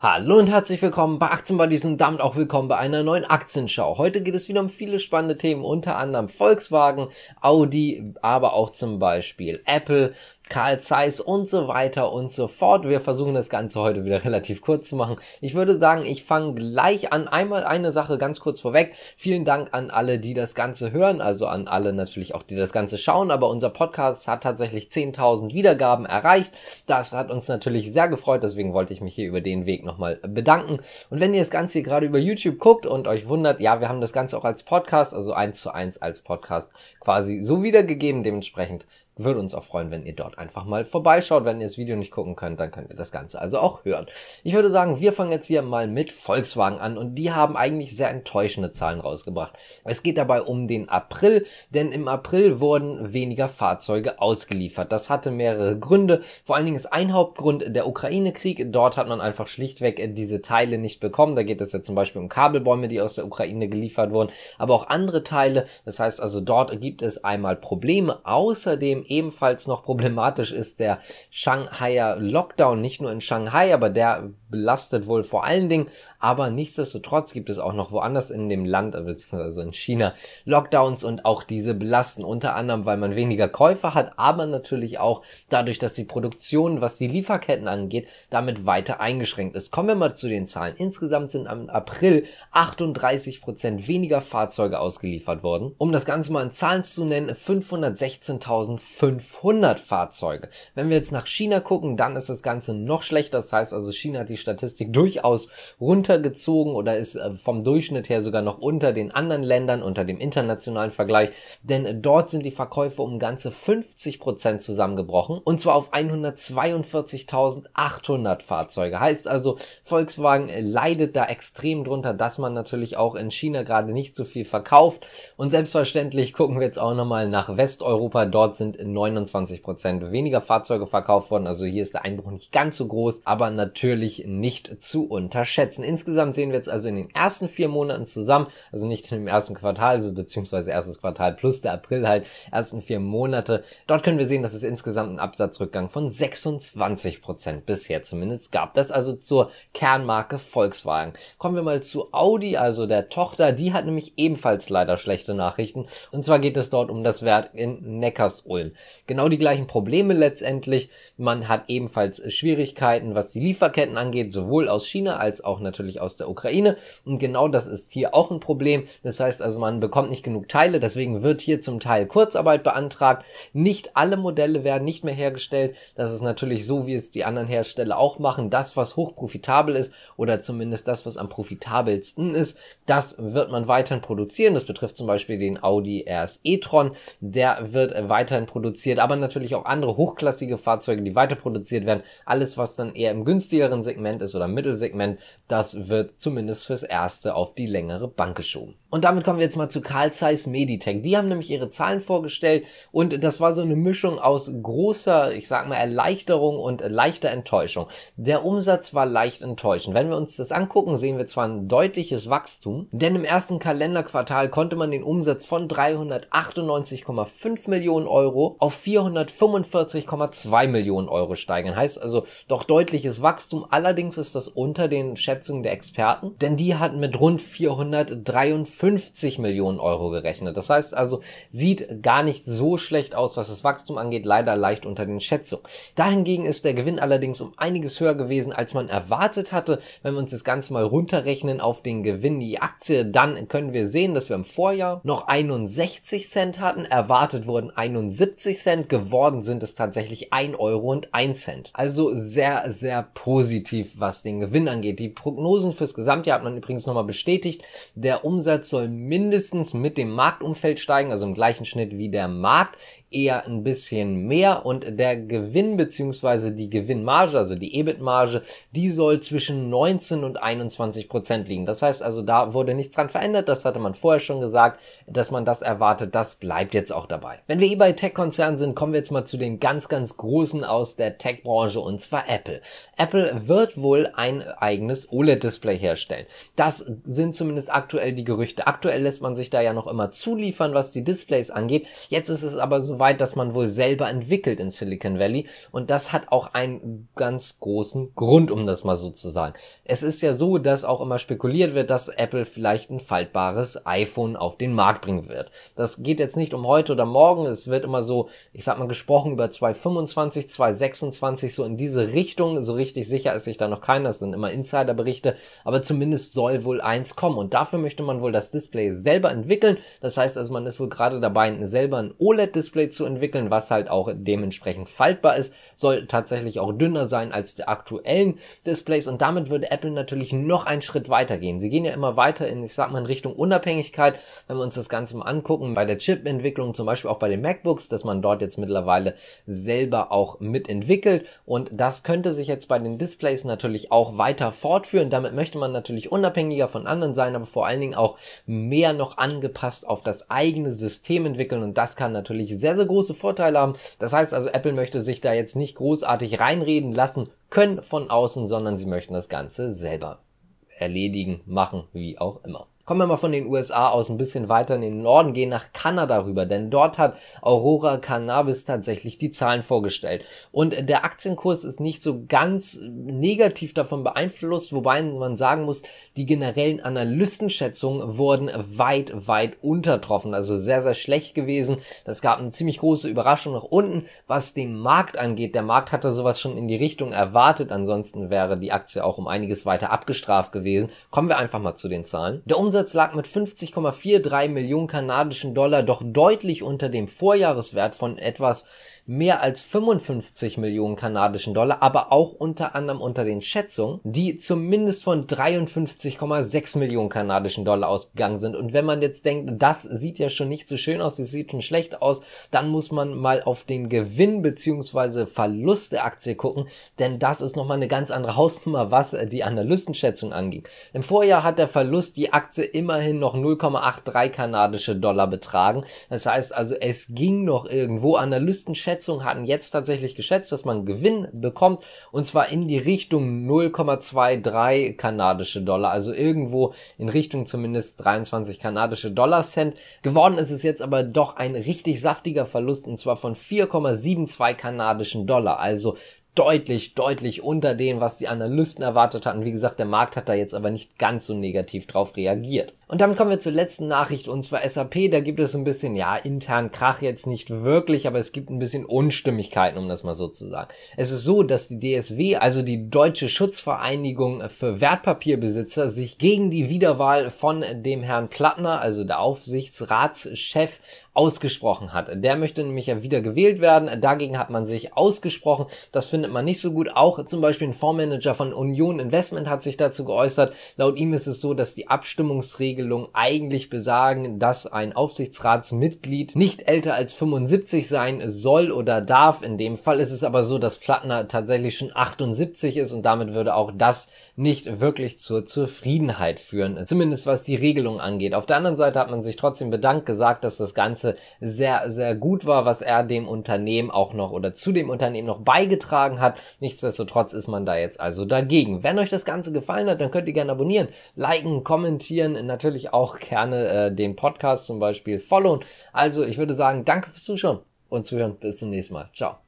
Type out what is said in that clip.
Hallo und herzlich willkommen bei Aktienbuddies und damit auch willkommen bei einer neuen Aktienschau. Heute geht es wieder um viele spannende Themen, unter anderem Volkswagen, Audi, aber auch zum Beispiel Apple, Carl Zeiss und so weiter und so fort. Wir versuchen das Ganze heute wieder relativ kurz zu machen. Ich würde sagen, ich fange gleich an. Einmal eine Sache ganz kurz vorweg. Vielen Dank an alle, die das Ganze hören, also an alle natürlich auch, die das Ganze schauen. Aber unser Podcast hat tatsächlich 10.000 Wiedergaben erreicht. Das hat uns natürlich sehr gefreut. Deswegen wollte ich mich hier über den Weg nochmal bedanken. Und wenn ihr das Ganze hier gerade über YouTube guckt und euch wundert, ja, wir haben das Ganze auch als Podcast, also eins zu eins als Podcast quasi so wiedergegeben. Dementsprechend würde uns auch freuen, wenn ihr dort einfach mal vorbeischaut. Wenn ihr das Video nicht gucken könnt, dann könnt ihr das Ganze also auch hören. Ich würde sagen, wir fangen jetzt hier mal mit Volkswagen an und die haben eigentlich sehr enttäuschende Zahlen rausgebracht. Es geht dabei um den April, denn im April wurden weniger Fahrzeuge ausgeliefert. Das hatte mehrere Gründe. Vor allen Dingen ist ein Hauptgrund der Ukraine-Krieg. Dort hat man einfach schlichtweg diese Teile nicht bekommen. Da geht es ja zum Beispiel um Kabelbäume, die aus der Ukraine geliefert wurden, aber auch andere Teile. Das heißt also, dort gibt es einmal Probleme. Außerdem ebenfalls noch problematisch ist der Shanghaier Lockdown, nicht nur in Shanghai, aber der belastet wohl vor allen Dingen, aber nichtsdestotrotz gibt es auch noch woanders in dem Land, beziehungsweise in China, Lockdowns und auch diese belasten unter anderem, weil man weniger Käufer hat, aber natürlich auch dadurch, dass die Produktion, was die Lieferketten angeht, damit weiter eingeschränkt ist. Kommen wir mal zu den Zahlen. Insgesamt sind am April 38 Prozent weniger Fahrzeuge ausgeliefert worden. Um das Ganze mal in Zahlen zu nennen, 516.500 Fahrzeuge. Wenn wir jetzt nach China gucken, dann ist das Ganze noch schlechter. Das heißt also, China hat die Statistik durchaus runtergezogen oder ist äh, vom Durchschnitt her sogar noch unter den anderen Ländern, unter dem internationalen Vergleich, denn dort sind die Verkäufe um ganze 50 Prozent zusammengebrochen und zwar auf 142.800 Fahrzeuge. Heißt also, Volkswagen leidet da extrem drunter, dass man natürlich auch in China gerade nicht so viel verkauft und selbstverständlich gucken wir jetzt auch nochmal nach Westeuropa. Dort sind 29 Prozent weniger Fahrzeuge verkauft worden. Also hier ist der Einbruch nicht ganz so groß, aber natürlich nicht zu unterschätzen. Insgesamt sehen wir jetzt also in den ersten vier Monaten zusammen, also nicht dem ersten Quartal, also beziehungsweise erstes Quartal plus der April halt, ersten vier Monate. Dort können wir sehen, dass es insgesamt einen Absatzrückgang von 26 Prozent bisher zumindest gab. Das also zur Kernmarke Volkswagen. Kommen wir mal zu Audi, also der Tochter. Die hat nämlich ebenfalls leider schlechte Nachrichten. Und zwar geht es dort um das Werk in Neckarsulm. Genau die gleichen Probleme letztendlich. Man hat ebenfalls Schwierigkeiten, was die Lieferketten angeht, sowohl aus China als auch natürlich aus der Ukraine. Und genau das ist hier auch ein Problem. Das heißt also, man bekommt nicht genug Teile, deswegen wird hier zum Teil Kurzarbeit beantragt. Nicht alle Modelle werden nicht mehr hergestellt. Das ist natürlich so, wie es die anderen Hersteller auch machen. Das, was hochprofitabel ist oder zumindest das, was am profitabelsten ist, das wird man weiterhin produzieren. Das betrifft zum Beispiel den Audi RS e-tron. Der wird weiterhin produziert, aber natürlich auch andere hochklassige Fahrzeuge, die weiter produziert werden. Alles, was dann eher im günstigeren Segment ist oder Mittelsegment, das wird zumindest fürs Erste auf die längere Bank geschoben. Und damit kommen wir jetzt mal zu Carl Zeiss Meditech. Die haben nämlich ihre Zahlen vorgestellt und das war so eine Mischung aus großer, ich sag mal, Erleichterung und leichter Enttäuschung. Der Umsatz war leicht enttäuschend. Wenn wir uns das angucken, sehen wir zwar ein deutliches Wachstum, denn im ersten Kalenderquartal konnte man den Umsatz von 398,5 Millionen Euro auf 445,2 Millionen Euro steigern. Heißt also doch deutliches Wachstum. Allerdings ist das unter den Schätzungen der Experten, denn die hatten mit rund 443 50 Millionen Euro gerechnet. Das heißt also, sieht gar nicht so schlecht aus, was das Wachstum angeht, leider leicht unter den Schätzungen. Dahingegen ist der Gewinn allerdings um einiges höher gewesen, als man erwartet hatte. Wenn wir uns das Ganze mal runterrechnen auf den Gewinn die Aktie, dann können wir sehen, dass wir im Vorjahr noch 61 Cent hatten, erwartet wurden 71 Cent, geworden sind es tatsächlich 1 Euro und 1 Cent. Also sehr, sehr positiv, was den Gewinn angeht. Die Prognosen fürs Gesamtjahr hat man übrigens nochmal bestätigt. Der Umsatz soll mindestens mit dem Marktumfeld steigen, also im gleichen Schnitt wie der Markt eher ein bisschen mehr und der Gewinn beziehungsweise die Gewinnmarge, also die EBIT-Marge, die soll zwischen 19 und 21 Prozent liegen. Das heißt also, da wurde nichts dran verändert. Das hatte man vorher schon gesagt, dass man das erwartet. Das bleibt jetzt auch dabei. Wenn wir eh bei Tech-Konzernen sind, kommen wir jetzt mal zu den ganz, ganz großen aus der Tech-Branche und zwar Apple. Apple wird wohl ein eigenes OLED-Display herstellen. Das sind zumindest aktuell die Gerüchte. Aktuell lässt man sich da ja noch immer zuliefern, was die Displays angeht. Jetzt ist es aber so so weit, dass man wohl selber entwickelt in Silicon Valley. Und das hat auch einen ganz großen Grund, um das mal so zu sagen. Es ist ja so, dass auch immer spekuliert wird, dass Apple vielleicht ein faltbares iPhone auf den Markt bringen wird. Das geht jetzt nicht um heute oder morgen. Es wird immer so, ich sag mal, gesprochen über 2025, 2026, so in diese Richtung. So richtig sicher ist sich da noch keiner. Das sind immer Insiderberichte. Aber zumindest soll wohl eins kommen. Und dafür möchte man wohl das Display selber entwickeln. Das heißt also, man ist wohl gerade dabei, selber ein OLED-Display zu entwickeln, was halt auch dementsprechend faltbar ist. Soll tatsächlich auch dünner sein als der aktuellen Displays. Und damit würde Apple natürlich noch einen Schritt weiter gehen. Sie gehen ja immer weiter in, ich sag mal, in Richtung Unabhängigkeit. Wenn wir uns das Ganze mal angucken, bei der Chip-Entwicklung, zum Beispiel auch bei den MacBooks, dass man dort jetzt mittlerweile selber auch mitentwickelt. Und das könnte sich jetzt bei den Displays natürlich auch weiter fortführen. Damit möchte man natürlich unabhängiger von anderen sein, aber vor allen Dingen auch mehr noch angepasst auf das eigene System entwickeln. Und das kann natürlich sehr, sehr große Vorteile haben. Das heißt also, Apple möchte sich da jetzt nicht großartig reinreden lassen können von außen, sondern sie möchten das Ganze selber erledigen, machen, wie auch immer. Kommen wir mal von den USA aus ein bisschen weiter in den Norden, gehen nach Kanada rüber, denn dort hat Aurora Cannabis tatsächlich die Zahlen vorgestellt. Und der Aktienkurs ist nicht so ganz negativ davon beeinflusst, wobei man sagen muss, die generellen Analystenschätzungen wurden weit, weit untertroffen, also sehr, sehr schlecht gewesen. Das gab eine ziemlich große Überraschung nach unten, was den Markt angeht. Der Markt hatte sowas schon in die Richtung erwartet, ansonsten wäre die Aktie auch um einiges weiter abgestraft gewesen. Kommen wir einfach mal zu den Zahlen. Der Umsatz Umsatz lag mit 50,43 Millionen kanadischen Dollar doch deutlich unter dem Vorjahreswert von etwas mehr als 55 Millionen kanadischen Dollar, aber auch unter anderem unter den Schätzungen, die zumindest von 53,6 Millionen kanadischen Dollar ausgegangen sind. Und wenn man jetzt denkt, das sieht ja schon nicht so schön aus, das sieht schon schlecht aus, dann muss man mal auf den Gewinn beziehungsweise Verlust der Aktie gucken, denn das ist nochmal eine ganz andere Hausnummer, was die Analystenschätzung anging. Im Vorjahr hat der Verlust die Aktie immerhin noch 0,83 kanadische Dollar betragen. Das heißt also, es ging noch irgendwo. Analystenschätzungen hatten jetzt tatsächlich geschätzt, dass man Gewinn bekommt und zwar in die Richtung 0,23 kanadische Dollar, also irgendwo in Richtung zumindest 23 kanadische Dollar Cent. Geworden ist es jetzt aber doch ein richtig saftiger Verlust und zwar von 4,72 kanadischen Dollar, also deutlich, deutlich unter dem, was die Analysten erwartet hatten. Wie gesagt, der Markt hat da jetzt aber nicht ganz so negativ drauf reagiert. Und damit kommen wir zur letzten Nachricht und zwar SAP. Da gibt es ein bisschen, ja, intern Krach jetzt nicht wirklich, aber es gibt ein bisschen Unstimmigkeiten, um das mal so zu sagen. Es ist so, dass die DSW, also die Deutsche Schutzvereinigung für Wertpapierbesitzer, sich gegen die Wiederwahl von dem Herrn Plattner, also der Aufsichtsratschef, ausgesprochen hat. Der möchte nämlich ja wieder gewählt werden. Dagegen hat man sich ausgesprochen. Das findet man nicht so gut. Auch zum Beispiel ein Fondsmanager von Union Investment hat sich dazu geäußert. Laut ihm ist es so, dass die Abstimmungsregelungen eigentlich besagen, dass ein Aufsichtsratsmitglied nicht älter als 75 sein soll oder darf. In dem Fall ist es aber so, dass Plattner tatsächlich schon 78 ist und damit würde auch das nicht wirklich zur Zufriedenheit führen. Zumindest was die Regelung angeht. Auf der anderen Seite hat man sich trotzdem bedankt, gesagt, dass das Ganze Ganze sehr, sehr gut war, was er dem Unternehmen auch noch oder zu dem Unternehmen noch beigetragen hat. Nichtsdestotrotz ist man da jetzt also dagegen. Wenn euch das Ganze gefallen hat, dann könnt ihr gerne abonnieren, liken, kommentieren, natürlich auch gerne äh, den Podcast zum Beispiel followen. Also ich würde sagen, danke fürs Zuschauen und Zuhören. Bis zum nächsten Mal. Ciao.